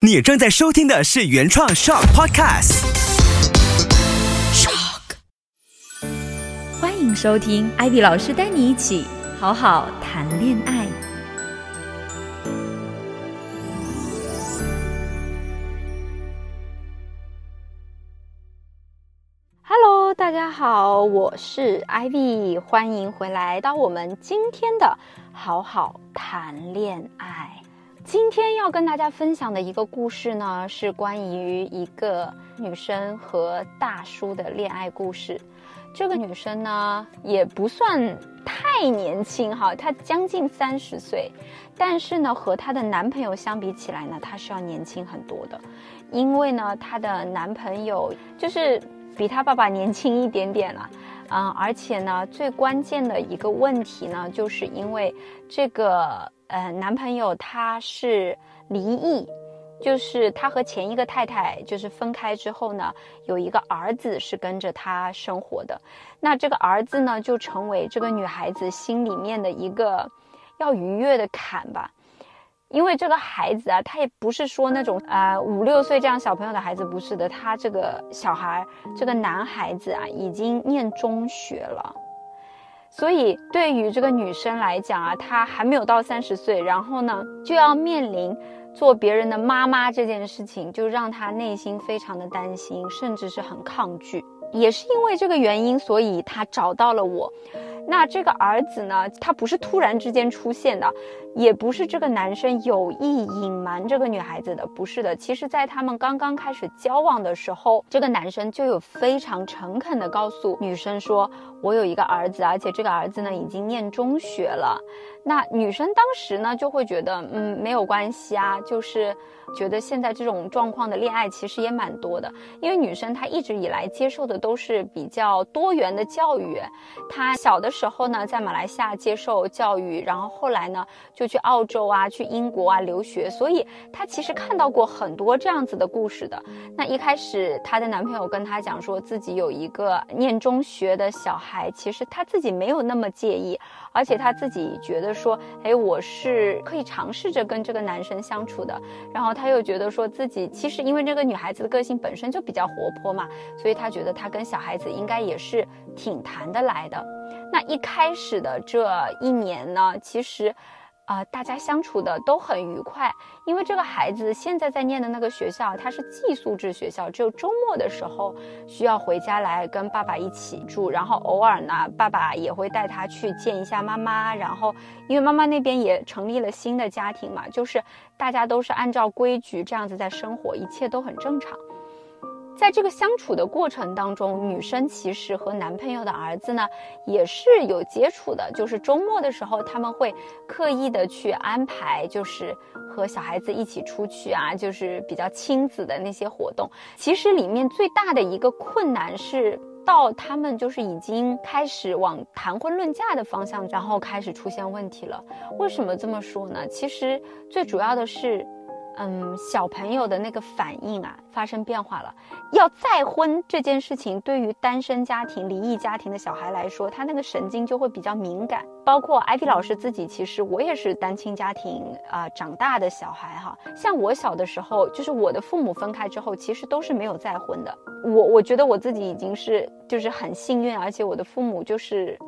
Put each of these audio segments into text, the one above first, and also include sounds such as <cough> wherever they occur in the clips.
你正在收听的是原创 Shock Podcast。Shock，欢迎收听艾比老师带你一起好好谈恋爱。Hello，大家好，我是 Ivy，欢迎回来到我们今天的好好谈恋爱。今天要跟大家分享的一个故事呢，是关于一个女生和大叔的恋爱故事。这个女生呢，也不算太年轻哈，她将近三十岁，但是呢，和她的男朋友相比起来呢，她是要年轻很多的，因为呢，她的男朋友就是比她爸爸年轻一点点了，嗯，而且呢，最关键的一个问题呢，就是因为这个。呃，男朋友他是离异，就是他和前一个太太就是分开之后呢，有一个儿子是跟着他生活的。那这个儿子呢，就成为这个女孩子心里面的一个要逾越的坎吧。因为这个孩子啊，他也不是说那种呃五六岁这样小朋友的孩子，不是的，他这个小孩，这个男孩子啊，已经念中学了。所以，对于这个女生来讲啊，她还没有到三十岁，然后呢，就要面临做别人的妈妈这件事情，就让她内心非常的担心，甚至是很抗拒。也是因为这个原因，所以她找到了我。那这个儿子呢？他不是突然之间出现的，也不是这个男生有意隐瞒这个女孩子的，不是的。其实，在他们刚刚开始交往的时候，这个男生就有非常诚恳的告诉女生说：“我有一个儿子，而且这个儿子呢已经念中学了。”那女生当时呢就会觉得，嗯，没有关系啊，就是。觉得现在这种状况的恋爱其实也蛮多的，因为女生她一直以来接受的都是比较多元的教育。她小的时时候呢，在马来西亚接受教育，然后后来呢就去澳洲啊、去英国啊留学，所以她其实看到过很多这样子的故事的。那一开始她的男朋友跟她讲说自己有一个念中学的小孩，其实她自己没有那么介意。而且她自己觉得说，哎，我是可以尝试着跟这个男生相处的。然后她又觉得说自己其实因为这个女孩子的个性本身就比较活泼嘛，所以她觉得她跟小孩子应该也是挺谈得来的。那一开始的这一年呢，其实。啊，大家相处的都很愉快，因为这个孩子现在在念的那个学校，它是寄宿制学校，只有周末的时候需要回家来跟爸爸一起住，然后偶尔呢，爸爸也会带他去见一下妈妈，然后因为妈妈那边也成立了新的家庭嘛，就是大家都是按照规矩这样子在生活，一切都很正常。在这个相处的过程当中，女生其实和男朋友的儿子呢也是有接触的，就是周末的时候他们会刻意的去安排，就是和小孩子一起出去啊，就是比较亲子的那些活动。其实里面最大的一个困难是到他们就是已经开始往谈婚论嫁的方向，然后开始出现问题了。为什么这么说呢？其实最主要的是。嗯，小朋友的那个反应啊，发生变化了。要再婚这件事情，对于单身家庭、离异家庭的小孩来说，他那个神经就会比较敏感。包括艾比老师自己，其实我也是单亲家庭啊长大的小孩哈。像我小的时候，就是我的父母分开之后，其实都是没有再婚的。我我觉得我自己已经是就是很幸运，而且我的父母就是。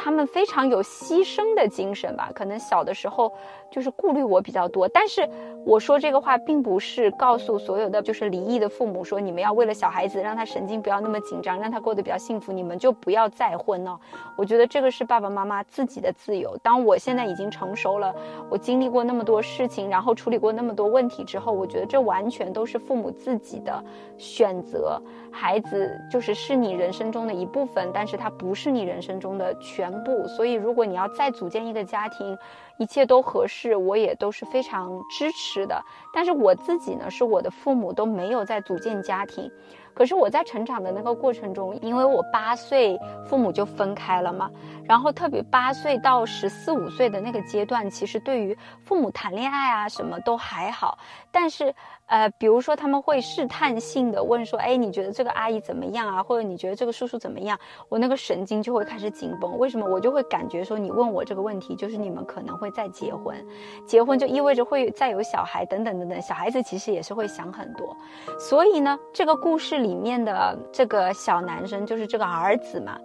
他们非常有牺牲的精神吧？可能小的时候就是顾虑我比较多，但是我说这个话并不是告诉所有的就是离异的父母说你们要为了小孩子让他神经不要那么紧张，让他过得比较幸福，你们就不要再婚了。我觉得这个是爸爸妈妈自己的自由。当我现在已经成熟了，我经历过那么多事情，然后处理过那么多问题之后，我觉得这完全都是父母自己的选择。孩子就是是你人生中的一部分，但是他不是你人生中的全。部，所以如果你要再组建一个家庭，一切都合适，我也都是非常支持的。但是我自己呢，是我的父母都没有在组建家庭。可是我在成长的那个过程中，因为我八岁父母就分开了嘛，然后特别八岁到十四五岁的那个阶段，其实对于父母谈恋爱啊什么都还好，但是。呃，比如说他们会试探性的问说，哎，你觉得这个阿姨怎么样啊？或者你觉得这个叔叔怎么样？我那个神经就会开始紧绷。为什么？我就会感觉说，你问我这个问题，就是你们可能会再结婚，结婚就意味着会再有小孩，等等等等。小孩子其实也是会想很多。所以呢，这个故事里面的这个小男生，就是这个儿子嘛，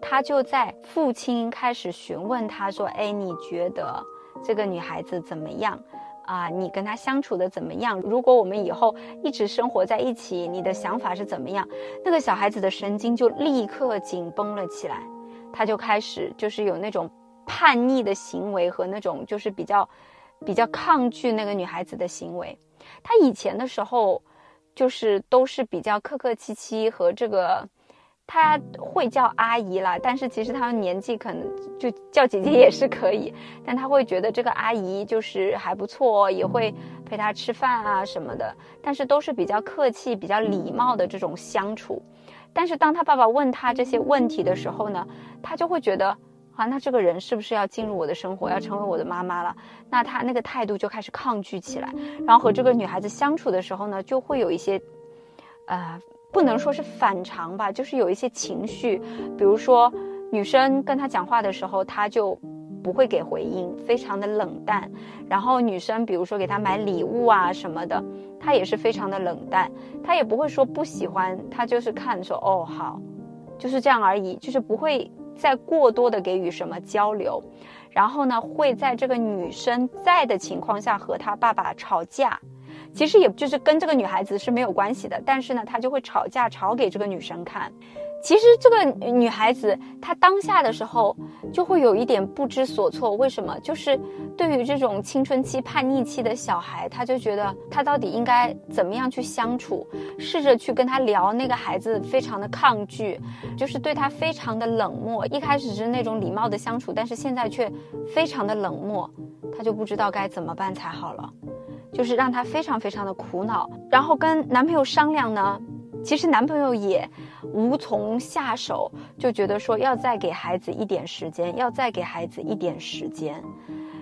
他就在父亲开始询问他说，哎，你觉得这个女孩子怎么样？啊，你跟他相处的怎么样？如果我们以后一直生活在一起，你的想法是怎么样？那个小孩子的神经就立刻紧绷了起来，他就开始就是有那种叛逆的行为和那种就是比较比较抗拒那个女孩子的行为。他以前的时候就是都是比较客客气气和这个。他会叫阿姨啦，但是其实他年纪可能就叫姐姐也是可以，但他会觉得这个阿姨就是还不错，也会陪他吃饭啊什么的，但是都是比较客气、比较礼貌的这种相处。但是当他爸爸问他这些问题的时候呢，他就会觉得啊，那这个人是不是要进入我的生活，要成为我的妈妈了？那他那个态度就开始抗拒起来，然后和这个女孩子相处的时候呢，就会有一些，呃。不能说是反常吧，就是有一些情绪，比如说女生跟他讲话的时候，他就不会给回应，非常的冷淡。然后女生比如说给他买礼物啊什么的，他也是非常的冷淡，他也不会说不喜欢，他就是看说哦好，就是这样而已，就是不会再过多的给予什么交流。然后呢，会在这个女生在的情况下和他爸爸吵架。其实也就是跟这个女孩子是没有关系的，但是呢，他就会吵架，吵给这个女生看。其实这个女孩子她当下的时候就会有一点不知所措，为什么？就是对于这种青春期叛逆期的小孩，他就觉得他到底应该怎么样去相处？试着去跟他聊，那个孩子非常的抗拒，就是对他非常的冷漠。一开始是那种礼貌的相处，但是现在却非常的冷漠，他就不知道该怎么办才好了。就是让她非常非常的苦恼，然后跟男朋友商量呢，其实男朋友也无从下手，就觉得说要再给孩子一点时间，要再给孩子一点时间。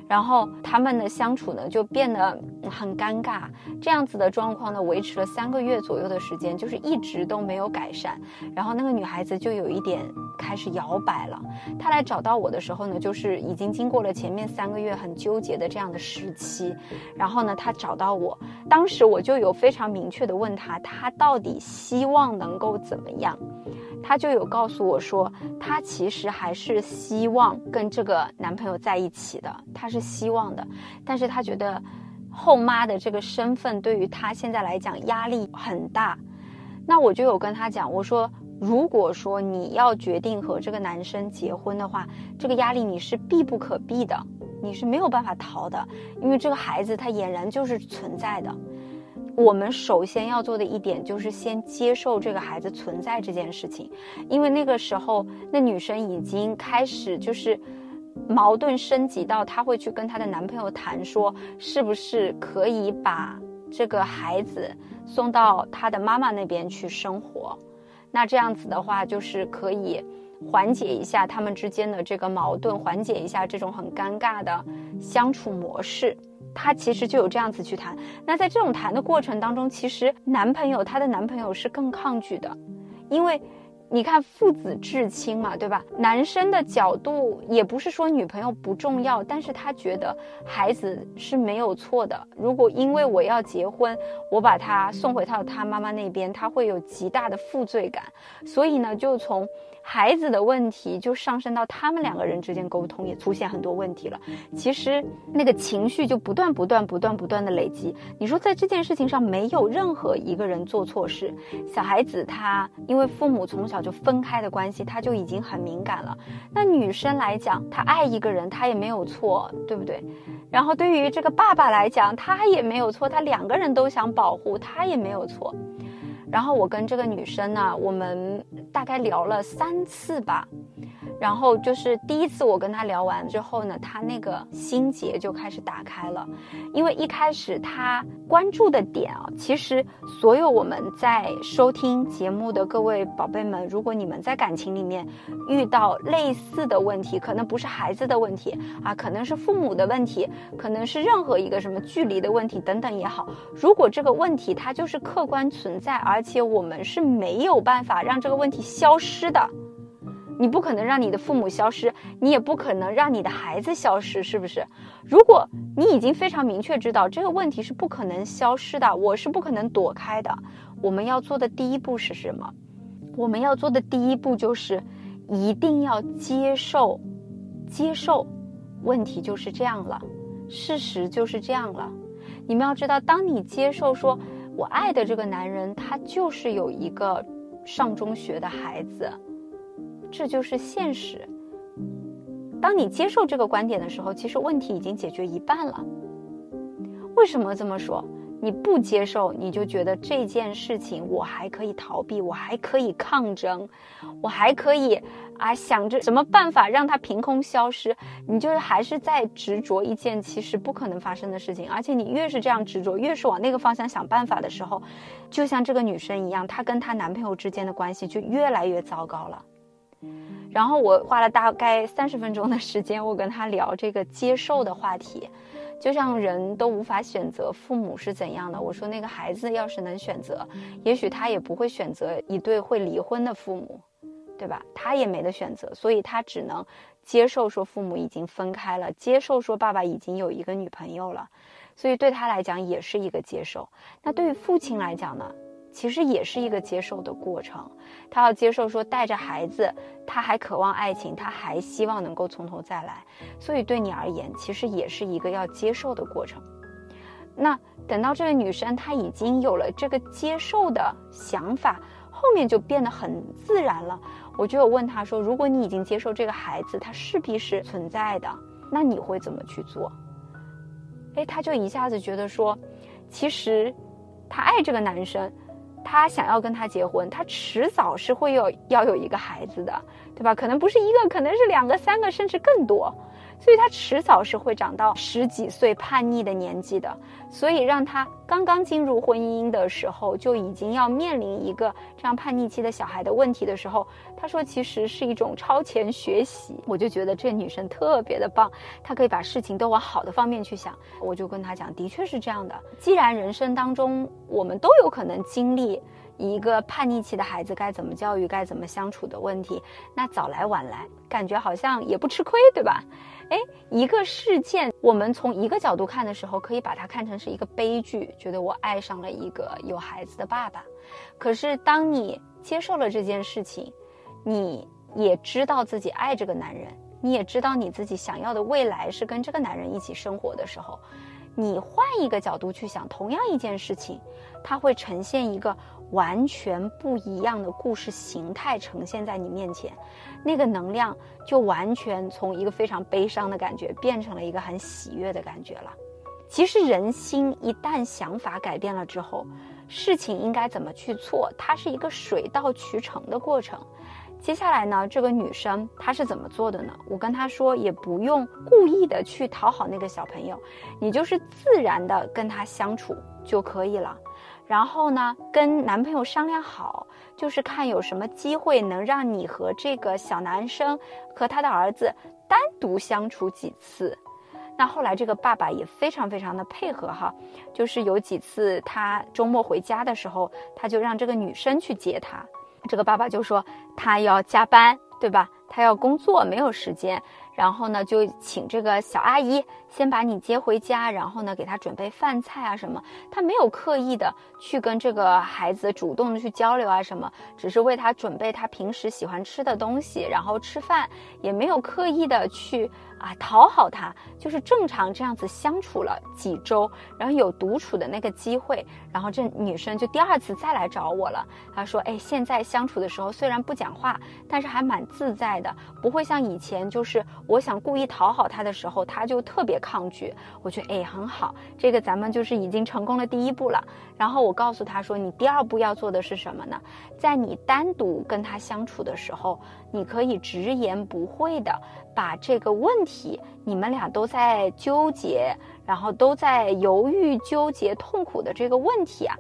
然后他们的相处呢就变得很尴尬，这样子的状况呢维持了三个月左右的时间，就是一直都没有改善。然后那个女孩子就有一点开始摇摆了。她来找到我的时候呢，就是已经经过了前面三个月很纠结的这样的时期。然后呢，她找到我，当时我就有非常明确的问她，她到底希望能够怎么样？她就有告诉我说，她其实还是希望跟这个男朋友在一起的，她是希望的，但是她觉得后妈的这个身份对于她现在来讲压力很大。那我就有跟她讲，我说，如果说你要决定和这个男生结婚的话，这个压力你是避不可避的，你是没有办法逃的，因为这个孩子他俨然就是存在的。我们首先要做的一点就是先接受这个孩子存在这件事情，因为那个时候那女生已经开始就是矛盾升级到她会去跟她的男朋友谈说，是不是可以把这个孩子送到她的妈妈那边去生活，那这样子的话就是可以缓解一下他们之间的这个矛盾，缓解一下这种很尴尬的相处模式。他其实就有这样子去谈，那在这种谈的过程当中，其实男朋友她的男朋友是更抗拒的，因为，你看父子至亲嘛，对吧？男生的角度也不是说女朋友不重要，但是他觉得孩子是没有错的。如果因为我要结婚，我把他送回到他妈妈那边，他会有极大的负罪感，所以呢，就从。孩子的问题就上升到他们两个人之间沟通也出现很多问题了。其实那个情绪就不断不断不断不断的累积。你说在这件事情上没有任何一个人做错事，小孩子他因为父母从小就分开的关系，他就已经很敏感了。那女生来讲，她爱一个人，她也没有错，对不对？然后对于这个爸爸来讲，他也没有错，他两个人都想保护，他也没有错。然后我跟这个女生呢，我们大概聊了三次吧，然后就是第一次我跟他聊完之后呢，他那个心结就开始打开了，因为一开始他关注的点啊，其实所有我们在收听节目的各位宝贝们，如果你们在感情里面遇到类似的问题，可能不是孩子的问题啊，可能是父母的问题，可能是任何一个什么距离的问题等等也好，如果这个问题它就是客观存在，而且我们是没有办法让这个问题消失的。你不可能让你的父母消失，你也不可能让你的孩子消失，是不是？如果你已经非常明确知道这个问题是不可能消失的，我是不可能躲开的。我们要做的第一步是什么？我们要做的第一步就是一定要接受，接受，问题就是这样了，事实就是这样了。你们要知道，当你接受说，我爱的这个男人他就是有一个上中学的孩子。这就是现实。当你接受这个观点的时候，其实问题已经解决一半了。为什么这么说？你不接受，你就觉得这件事情我还可以逃避，我还可以抗争，我还可以啊想着什么办法让它凭空消失。你就是还是在执着一件其实不可能发生的事情，而且你越是这样执着，越是往那个方向想办法的时候，就像这个女生一样，她跟她男朋友之间的关系就越来越糟糕了。然后我花了大概三十分钟的时间，我跟他聊这个接受的话题，就像人都无法选择父母是怎样的。我说那个孩子要是能选择，也许他也不会选择一对会离婚的父母，对吧？他也没得选择，所以他只能接受说父母已经分开了，接受说爸爸已经有一个女朋友了，所以对他来讲也是一个接受。那对于父亲来讲呢？其实也是一个接受的过程，他要接受说带着孩子，他还渴望爱情，他还希望能够从头再来，所以对你而言，其实也是一个要接受的过程。那等到这个女生她已经有了这个接受的想法，后面就变得很自然了。我就有问她说：“如果你已经接受这个孩子，他势必是存在的，那你会怎么去做？”哎，她就一下子觉得说，其实她爱这个男生。他想要跟他结婚，他迟早是会有要有一个孩子的，对吧？可能不是一个，可能是两个、三个，甚至更多。所以他迟早是会长到十几岁叛逆的年纪的，所以让他刚刚进入婚姻的时候就已经要面临一个这样叛逆期的小孩的问题的时候，他说其实是一种超前学习。我就觉得这女生特别的棒，她可以把事情都往好的方面去想。我就跟她讲，的确是这样的。既然人生当中我们都有可能经历。一个叛逆期的孩子该怎么教育、该怎么相处的问题，那早来晚来，感觉好像也不吃亏，对吧？哎，一个事件，我们从一个角度看的时候，可以把它看成是一个悲剧，觉得我爱上了一个有孩子的爸爸。可是当你接受了这件事情，你也知道自己爱这个男人，你也知道你自己想要的未来是跟这个男人一起生活的时候，你换一个角度去想，同样一件事情，它会呈现一个。完全不一样的故事形态呈现在你面前，那个能量就完全从一个非常悲伤的感觉变成了一个很喜悦的感觉了。其实人心一旦想法改变了之后，事情应该怎么去做，它是一个水到渠成的过程。接下来呢，这个女生她是怎么做的呢？我跟她说，也不用故意的去讨好那个小朋友，你就是自然的跟他相处就可以了。然后呢，跟男朋友商量好，就是看有什么机会能让你和这个小男生和他的儿子单独相处几次。那后来这个爸爸也非常非常的配合哈，就是有几次他周末回家的时候，他就让这个女生去接他。这个爸爸就说他要加班，对吧？他要工作，没有时间。然后呢，就请这个小阿姨先把你接回家，然后呢，给他准备饭菜啊什么。他没有刻意的去跟这个孩子主动的去交流啊什么，只是为他准备他平时喜欢吃的东西，然后吃饭，也没有刻意的去啊，讨好他，就是正常这样子相处了几周，然后有独处的那个机会，然后这女生就第二次再来找我了。她说：“哎，现在相处的时候虽然不讲话，但是还蛮自在的，不会像以前，就是我想故意讨好他的时候，他就特别抗拒。”我觉得哎，很好，这个咱们就是已经成功了第一步了。然后我告诉他说：“你第二步要做的是什么呢？在你单独跟他相处的时候，你可以直言不讳的。”把这个问题，你们俩都在纠结，然后都在犹豫、纠结、痛苦的这个问题啊，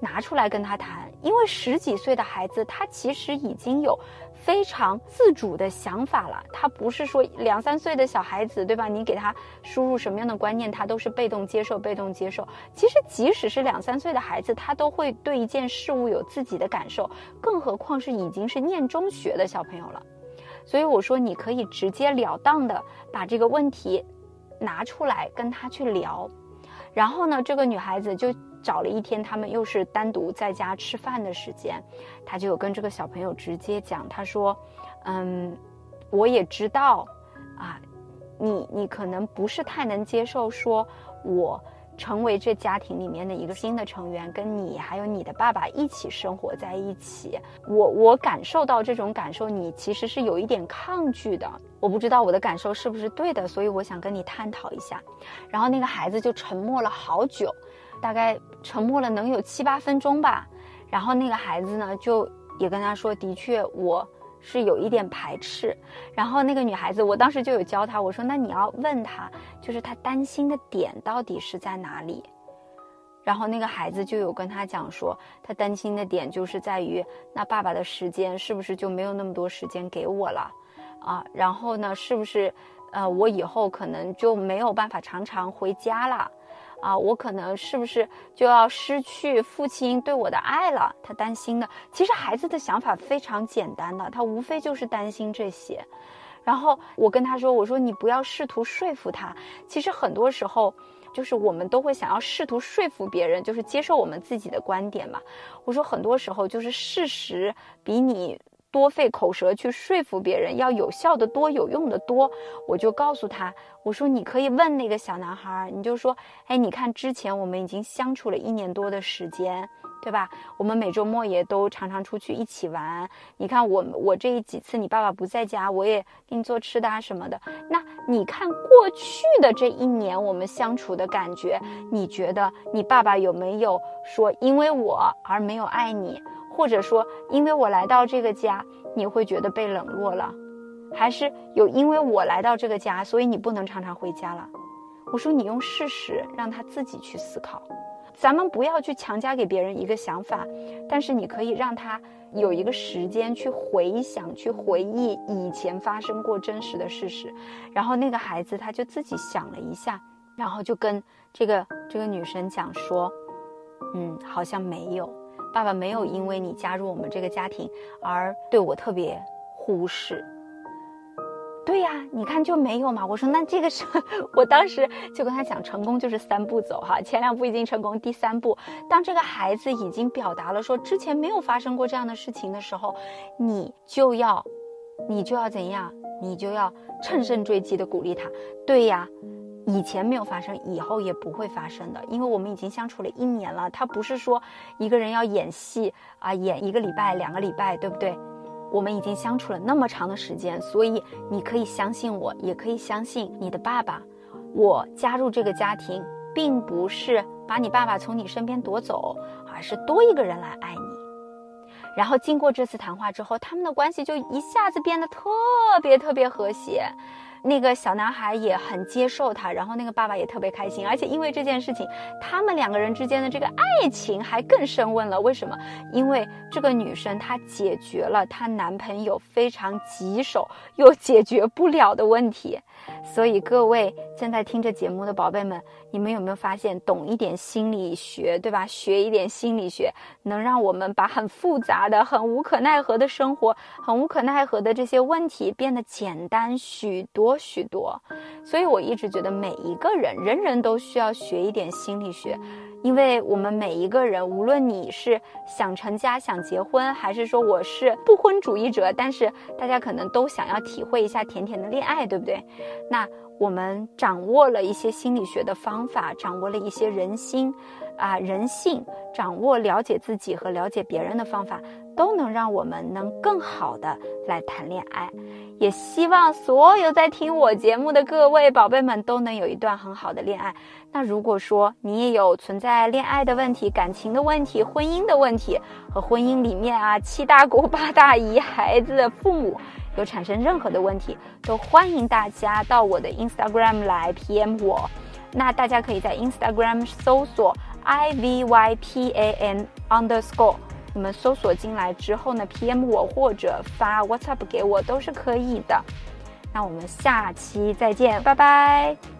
拿出来跟他谈。因为十几岁的孩子，他其实已经有非常自主的想法了。他不是说两三岁的小孩子，对吧？你给他输入什么样的观念，他都是被动接受、被动接受。其实，即使是两三岁的孩子，他都会对一件事物有自己的感受，更何况是已经是念中学的小朋友了。所以我说，你可以直截了当的把这个问题拿出来跟他去聊，然后呢，这个女孩子就找了一天，他们又是单独在家吃饭的时间，他就有跟这个小朋友直接讲，他说：“嗯，我也知道，啊，你你可能不是太能接受，说我。”成为这家庭里面的一个新的成员，跟你还有你的爸爸一起生活在一起，我我感受到这种感受，你其实是有一点抗拒的。我不知道我的感受是不是对的，所以我想跟你探讨一下。然后那个孩子就沉默了好久，大概沉默了能有七八分钟吧。然后那个孩子呢，就也跟他说：“的确，我。”是有一点排斥，然后那个女孩子，我当时就有教她，我说那你要问她，就是她担心的点到底是在哪里。然后那个孩子就有跟他讲说，他担心的点就是在于，那爸爸的时间是不是就没有那么多时间给我了啊？然后呢，是不是呃我以后可能就没有办法常常回家了？啊，我可能是不是就要失去父亲对我的爱了？他担心的。其实孩子的想法非常简单的，他无非就是担心这些。然后我跟他说：“我说你不要试图说服他。其实很多时候，就是我们都会想要试图说服别人，就是接受我们自己的观点嘛。我说很多时候就是事实比你。”多费口舌去说服别人，要有效的多，有用的多。我就告诉他，我说你可以问那个小男孩，你就说，哎，你看之前我们已经相处了一年多的时间，对吧？我们每周末也都常常出去一起玩。你看我我这一几次你爸爸不在家，我也给你做吃的啊什么的。那你看过去的这一年我们相处的感觉，你觉得你爸爸有没有说因为我而没有爱你？或者说，因为我来到这个家，你会觉得被冷落了，还是有因为我来到这个家，所以你不能常常回家了？我说你用事实让他自己去思考，咱们不要去强加给别人一个想法，但是你可以让他有一个时间去回想、去回忆以前发生过真实的事实。然后那个孩子他就自己想了一下，然后就跟这个这个女生讲说：“嗯，好像没有。”爸爸没有因为你加入我们这个家庭而对我特别忽视。对呀，你看就没有嘛。我说那这个是 <laughs> 我当时就跟他讲，成功就是三步走哈，前两步已经成功，第三步，当这个孩子已经表达了说之前没有发生过这样的事情的时候，你就要，你就要怎样？你就要乘胜追击的鼓励他。对呀。以前没有发生，以后也不会发生的，因为我们已经相处了一年了。他不是说一个人要演戏啊，演一个礼拜、两个礼拜，对不对？我们已经相处了那么长的时间，所以你可以相信我，也可以相信你的爸爸。我加入这个家庭，并不是把你爸爸从你身边夺走，而是多一个人来爱你。然后经过这次谈话之后，他们的关系就一下子变得特别特别和谐。那个小男孩也很接受他，然后那个爸爸也特别开心，而且因为这件事情，他们两个人之间的这个爱情还更升温了。为什么？因为这个女生她解决了她男朋友非常棘手又解决不了的问题。所以各位正在听着节目的宝贝们，你们有没有发现，懂一点心理学，对吧？学一点心理学，能让我们把很复杂的、很无可奈何的生活、很无可奈何的这些问题变得简单许多许多。所以我一直觉得，每一个人，人人都需要学一点心理学。因为我们每一个人，无论你是想成家、想结婚，还是说我是不婚主义者，但是大家可能都想要体会一下甜甜的恋爱，对不对？那我们掌握了一些心理学的方法，掌握了一些人心，啊人性，掌握了解自己和了解别人的方法，都能让我们能更好的来谈恋爱。也希望所有在听我节目的各位宝贝们都能有一段很好的恋爱。那如果说你也有存在恋爱的问题、感情的问题、婚姻的问题，和婚姻里面啊七大姑八大姨、孩子父母。有产生任何的问题，都欢迎大家到我的 Instagram 来 PM 我。那大家可以在 Instagram 搜索 I V Y P A N underscore，你们搜索进来之后呢，PM 我或者发 WhatsApp 给我都是可以的。那我们下期再见，拜拜。